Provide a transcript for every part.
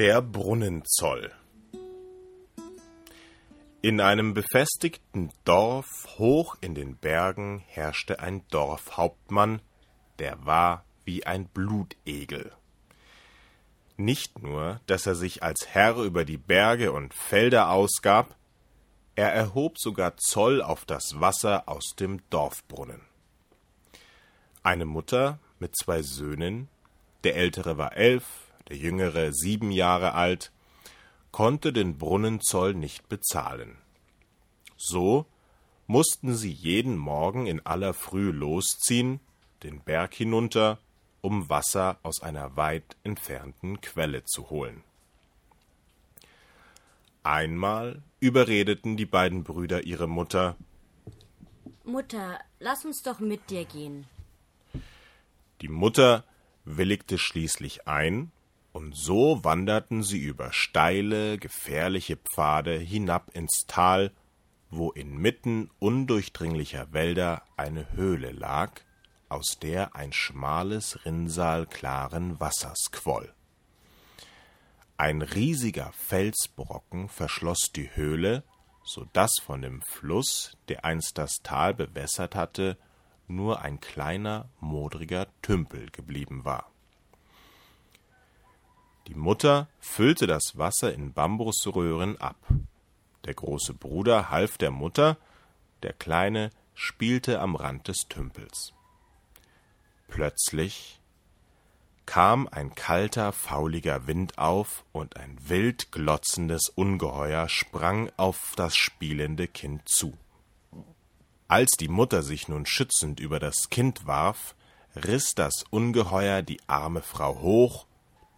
Der Brunnenzoll In einem befestigten Dorf hoch in den Bergen herrschte ein Dorfhauptmann, der war wie ein Blutegel. Nicht nur, dass er sich als Herr über die Berge und Felder ausgab, er erhob sogar Zoll auf das Wasser aus dem Dorfbrunnen. Eine Mutter mit zwei Söhnen, der ältere war elf, der jüngere sieben Jahre alt, konnte den Brunnenzoll nicht bezahlen. So mussten sie jeden Morgen in aller Früh losziehen, den Berg hinunter, um Wasser aus einer weit entfernten Quelle zu holen. Einmal überredeten die beiden Brüder ihre Mutter Mutter, lass uns doch mit dir gehen. Die Mutter willigte schließlich ein, und so wanderten sie über steile, gefährliche Pfade hinab ins Tal, wo inmitten undurchdringlicher Wälder eine Höhle lag, aus der ein schmales Rinnsal klaren Wassers quoll. Ein riesiger Felsbrocken verschloss die Höhle, so dass von dem Fluss, der einst das Tal bewässert hatte, nur ein kleiner, modriger Tümpel geblieben war. Die Mutter füllte das Wasser in Bambusröhren ab. Der große Bruder half der Mutter, der Kleine spielte am Rand des Tümpels. Plötzlich kam ein kalter, fauliger Wind auf, und ein wild glotzendes Ungeheuer sprang auf das spielende Kind zu. Als die Mutter sich nun schützend über das Kind warf, riß das Ungeheuer die arme Frau hoch,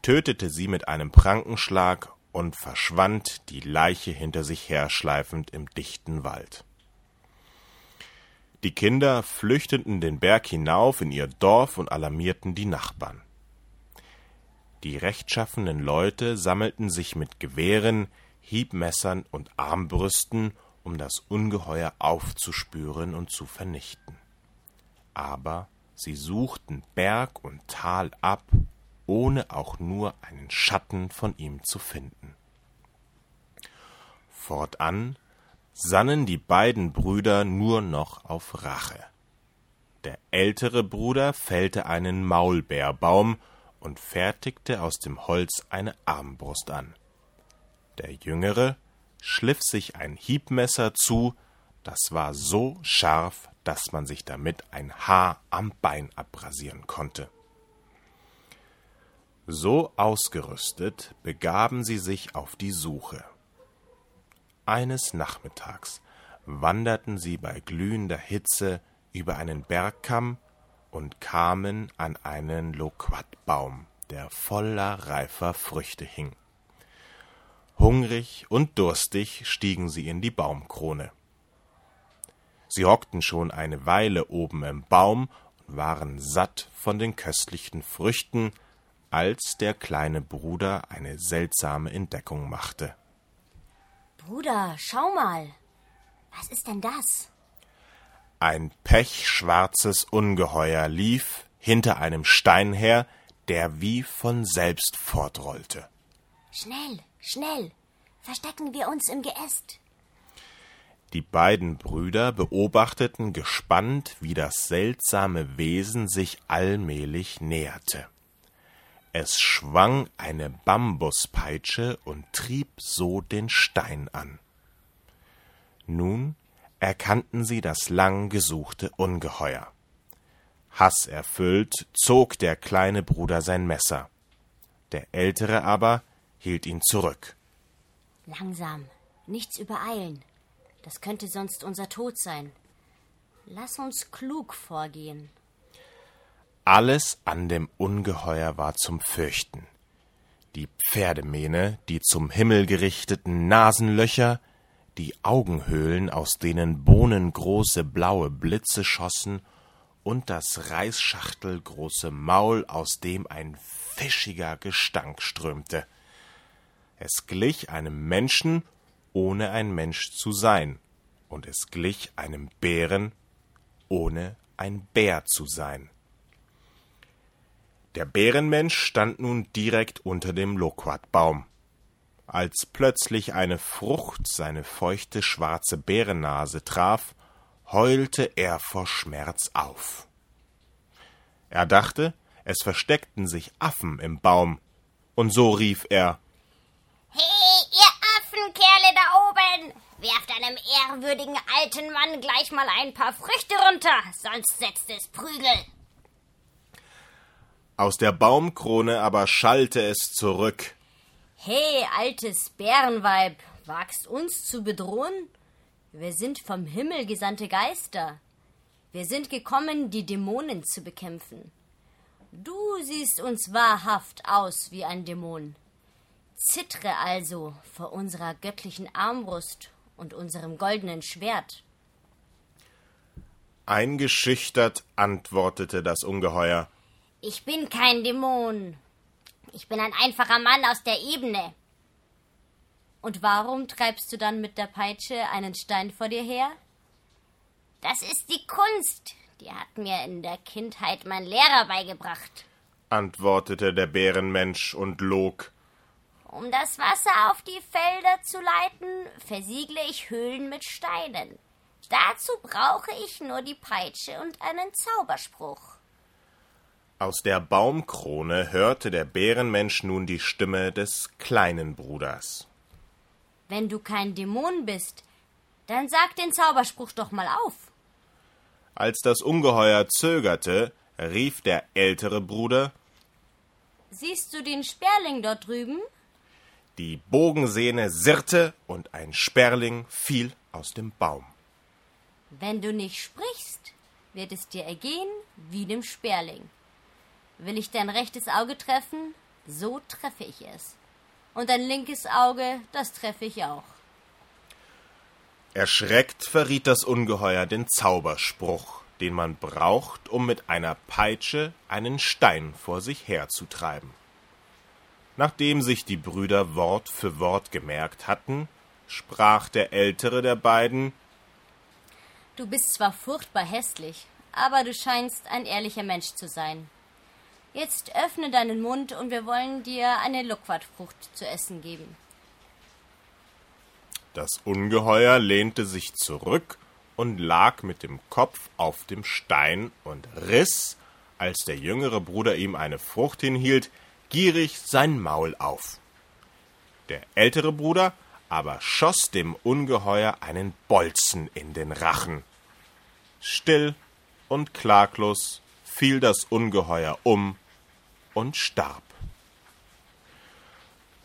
tötete sie mit einem Prankenschlag und verschwand die Leiche hinter sich herschleifend im dichten Wald. Die Kinder flüchteten den Berg hinauf in ihr Dorf und alarmierten die Nachbarn. Die rechtschaffenen Leute sammelten sich mit Gewehren, Hiebmessern und Armbrüsten um das Ungeheuer aufzuspüren und zu vernichten. Aber sie suchten Berg und Tal ab, ohne auch nur einen Schatten von ihm zu finden. Fortan sannen die beiden Brüder nur noch auf Rache. Der ältere Bruder fällte einen Maulbeerbaum und fertigte aus dem Holz eine Armbrust an. Der jüngere schliff sich ein Hiebmesser zu, das war so scharf, dass man sich damit ein Haar am Bein abrasieren konnte. So ausgerüstet begaben sie sich auf die Suche. Eines Nachmittags wanderten sie bei glühender Hitze über einen Bergkamm und kamen an einen Loquatbaum, der voller reifer Früchte hing. Hungrig und durstig stiegen sie in die Baumkrone. Sie hockten schon eine Weile oben im Baum und waren satt von den köstlichen Früchten, als der kleine Bruder eine seltsame Entdeckung machte. Bruder, schau mal. Was ist denn das? Ein pechschwarzes Ungeheuer lief hinter einem Stein her, der wie von selbst fortrollte. Schnell, schnell, verstecken wir uns im Geäst. Die beiden Brüder beobachteten gespannt, wie das seltsame Wesen sich allmählich näherte. Es schwang eine Bambuspeitsche und trieb so den Stein an. Nun erkannten sie das lang gesuchte Ungeheuer. Hasserfüllt zog der kleine Bruder sein Messer. Der ältere aber hielt ihn zurück. Langsam, nichts übereilen. Das könnte sonst unser Tod sein. Lass uns klug vorgehen. Alles an dem Ungeheuer war zum Fürchten. Die Pferdemähne, die zum Himmel gerichteten Nasenlöcher, die Augenhöhlen, aus denen bohnengroße blaue Blitze schossen, und das reisschachtelgroße Maul, aus dem ein fischiger Gestank strömte. Es glich einem Menschen, ohne ein Mensch zu sein, und es glich einem Bären, ohne ein Bär zu sein. Der Bärenmensch stand nun direkt unter dem Loquatbaum, als plötzlich eine Frucht seine feuchte schwarze Bärennase traf, heulte er vor Schmerz auf. Er dachte, es versteckten sich Affen im Baum, und so rief er Hey, ihr Affenkerle da oben! Werft einem ehrwürdigen alten Mann gleich mal ein paar Früchte runter, sonst setzt es Prügel. Aus der Baumkrone aber schallte es zurück. Hey, altes Bärenweib, wagst uns zu bedrohen? Wir sind vom Himmel gesandte Geister. Wir sind gekommen, die Dämonen zu bekämpfen. Du siehst uns wahrhaft aus wie ein Dämon. Zittre also vor unserer göttlichen Armbrust und unserem goldenen Schwert. Eingeschüchtert antwortete das Ungeheuer. Ich bin kein Dämon. Ich bin ein einfacher Mann aus der Ebene. Und warum treibst du dann mit der Peitsche einen Stein vor dir her? Das ist die Kunst. Die hat mir in der Kindheit mein Lehrer beigebracht, antwortete der Bärenmensch und log. Um das Wasser auf die Felder zu leiten, versiegle ich Höhlen mit Steinen. Dazu brauche ich nur die Peitsche und einen Zauberspruch. Aus der Baumkrone hörte der Bärenmensch nun die Stimme des kleinen Bruders. Wenn du kein Dämon bist, dann sag den Zauberspruch doch mal auf. Als das Ungeheuer zögerte, rief der ältere Bruder Siehst du den Sperling dort drüben? Die Bogensehne sirrte und ein Sperling fiel aus dem Baum. Wenn du nicht sprichst, wird es dir ergehen wie dem Sperling. Will ich dein rechtes Auge treffen, so treffe ich es. Und dein linkes Auge, das treffe ich auch. Erschreckt verriet das Ungeheuer den Zauberspruch, den man braucht, um mit einer Peitsche einen Stein vor sich herzutreiben. Nachdem sich die Brüder Wort für Wort gemerkt hatten, sprach der ältere der beiden Du bist zwar furchtbar hässlich, aber du scheinst ein ehrlicher Mensch zu sein. Jetzt öffne deinen Mund und wir wollen dir eine Luckwatfrucht zu essen geben. Das Ungeheuer lehnte sich zurück und lag mit dem Kopf auf dem Stein und riss, als der jüngere Bruder ihm eine Frucht hinhielt, gierig sein Maul auf. Der ältere Bruder aber schoss dem Ungeheuer einen Bolzen in den Rachen. Still und klaglos fiel das Ungeheuer um und starb.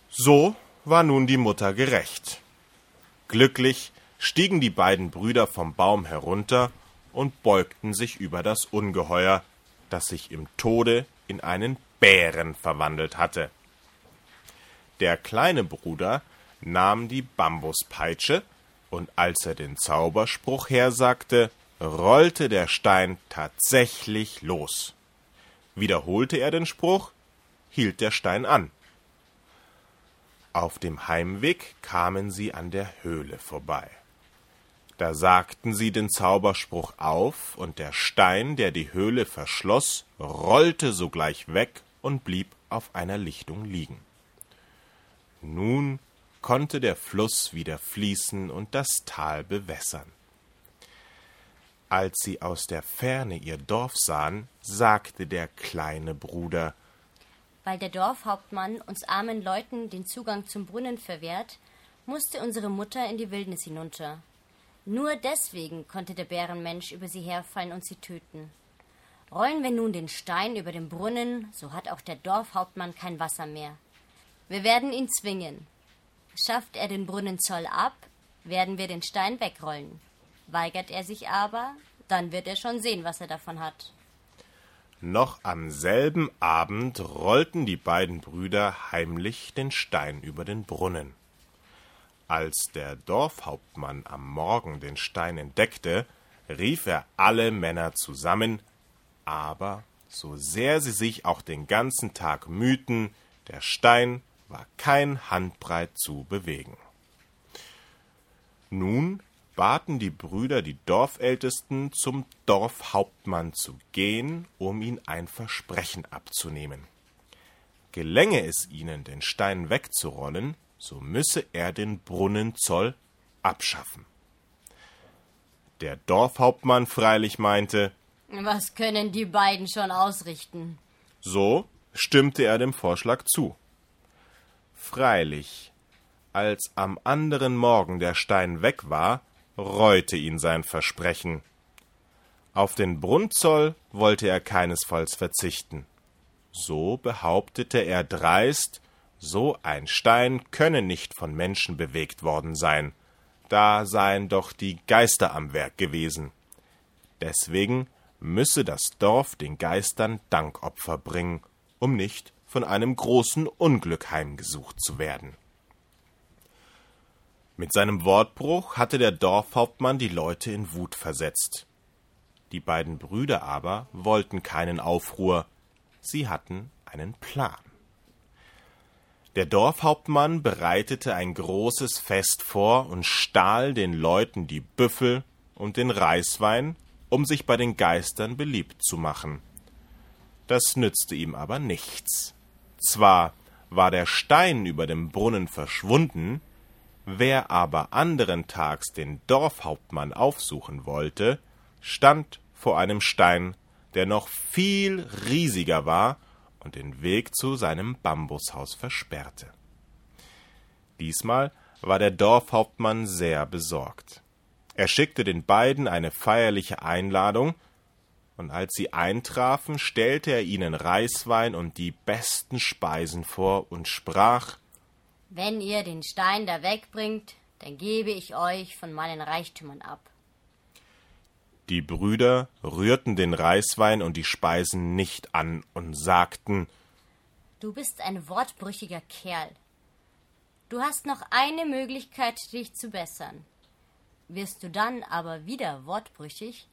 So war nun die Mutter gerecht. Glücklich stiegen die beiden Brüder vom Baum herunter und beugten sich über das Ungeheuer, das sich im Tode in einen Bären verwandelt hatte. Der kleine Bruder nahm die Bambuspeitsche, und als er den Zauberspruch hersagte, rollte der Stein tatsächlich los. Wiederholte er den Spruch, hielt der Stein an. Auf dem Heimweg kamen sie an der Höhle vorbei. Da sagten sie den Zauberspruch auf, und der Stein, der die Höhle verschloss, rollte sogleich weg und blieb auf einer Lichtung liegen. Nun konnte der Fluss wieder fließen und das Tal bewässern. Als sie aus der Ferne ihr Dorf sahen, sagte der kleine Bruder Weil der Dorfhauptmann uns armen Leuten den Zugang zum Brunnen verwehrt, musste unsere Mutter in die Wildnis hinunter. Nur deswegen konnte der Bärenmensch über sie herfallen und sie töten. Rollen wir nun den Stein über den Brunnen, so hat auch der Dorfhauptmann kein Wasser mehr. Wir werden ihn zwingen. Schafft er den Brunnenzoll ab, werden wir den Stein wegrollen. Weigert er sich aber, dann wird er schon sehen, was er davon hat. Noch am selben Abend rollten die beiden Brüder heimlich den Stein über den Brunnen. Als der Dorfhauptmann am Morgen den Stein entdeckte, rief er alle Männer zusammen, aber so sehr sie sich auch den ganzen Tag mühten, der Stein war kein Handbreit zu bewegen. Nun baten die Brüder die Dorfältesten, zum Dorfhauptmann zu gehen, um ihn ein Versprechen abzunehmen. Gelänge es ihnen, den Stein wegzurollen, so müsse er den Brunnenzoll abschaffen. Der Dorfhauptmann freilich meinte, was können die beiden schon ausrichten? So stimmte er dem Vorschlag zu. Freilich, als am anderen Morgen der Stein weg war, reute ihn sein Versprechen. Auf den Brunnzoll wollte er keinesfalls verzichten. So behauptete er dreist, so ein Stein könne nicht von Menschen bewegt worden sein, da seien doch die Geister am Werk gewesen. Deswegen müsse das Dorf den Geistern Dankopfer bringen, um nicht von einem großen Unglück heimgesucht zu werden. Mit seinem Wortbruch hatte der Dorfhauptmann die Leute in Wut versetzt. Die beiden Brüder aber wollten keinen Aufruhr, sie hatten einen Plan. Der Dorfhauptmann bereitete ein großes Fest vor und stahl den Leuten die Büffel und den Reiswein um sich bei den Geistern beliebt zu machen. Das nützte ihm aber nichts. Zwar war der Stein über dem Brunnen verschwunden, wer aber anderen Tags den Dorfhauptmann aufsuchen wollte, stand vor einem Stein, der noch viel riesiger war und den Weg zu seinem Bambushaus versperrte. Diesmal war der Dorfhauptmann sehr besorgt. Er schickte den beiden eine feierliche Einladung, und als sie eintrafen, stellte er ihnen Reiswein und die besten Speisen vor und sprach Wenn ihr den Stein da wegbringt, dann gebe ich euch von meinen Reichtümern ab. Die Brüder rührten den Reiswein und die Speisen nicht an und sagten Du bist ein wortbrüchiger Kerl. Du hast noch eine Möglichkeit, dich zu bessern. Wirst du dann aber wieder wortbrüchig,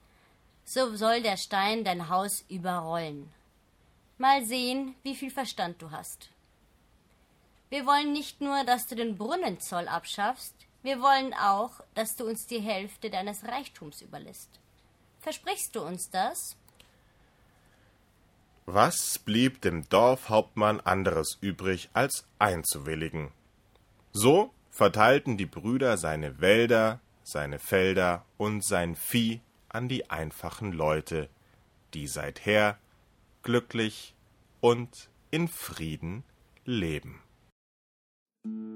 so soll der Stein dein Haus überrollen. Mal sehen, wie viel Verstand du hast. Wir wollen nicht nur, dass du den Brunnenzoll abschaffst, wir wollen auch, dass du uns die Hälfte deines Reichtums überlässt. Versprichst du uns das? Was blieb dem Dorfhauptmann anderes übrig, als einzuwilligen? So verteilten die Brüder seine Wälder, seine Felder und sein Vieh an die einfachen Leute, die seither glücklich und in Frieden leben. thank you